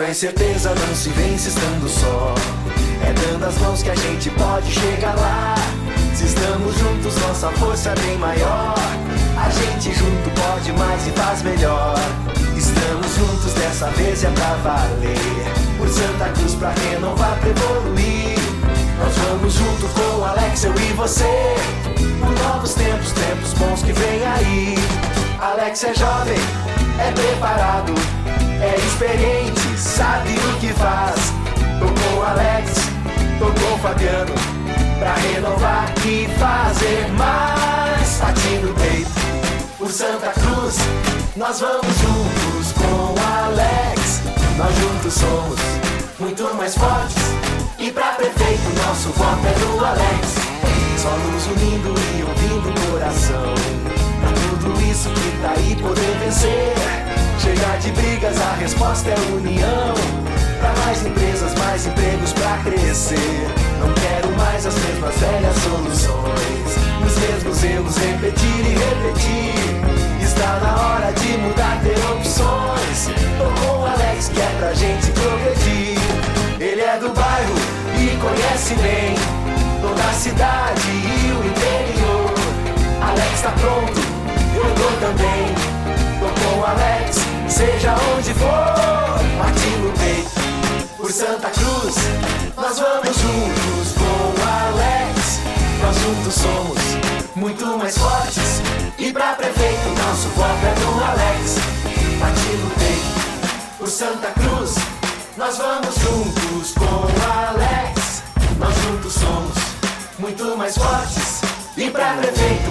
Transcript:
incerteza não se vence estando só. É dando as mãos que a gente pode chegar lá. Se estamos juntos, nossa força é bem maior. A gente junto pode mais e faz melhor. Estamos juntos, dessa vez é pra valer. Por Santa Cruz pra renovar, pra evoluir. Nós vamos junto com Alex, eu e você. Por novos tempos, tempos bons que vem aí. Alex é jovem, é preparado, é experiente, sabe o que faz. Tocou Alex, tocou Fabiano, pra renovar e fazer mais. Aqui no peito, por Santa Cruz, nós vamos juntos com Alex. Nós juntos somos muito mais fortes. E pra prefeito, nosso voto é do Alex. Só nos unindo e ouvindo o coração. Pra tudo isso que tá aí poder vencer. Resposta é união. Pra mais empresas, mais empregos pra crescer. Não quero mais as mesmas velhas soluções. Os mesmos erros repetir e repetir. Está na hora de mudar, ter opções. Tô com o Alex que é pra gente progredir. Ele é do bairro e conhece bem toda a cidade e o interior. Alex tá pronto, vamos juntos com Alex. Nós juntos somos muito mais fortes. E pra prefeito, nosso voto é do Alex. No peito, por Santa Cruz. Nós vamos juntos com Alex. Nós juntos somos muito mais fortes. E pra prefeito,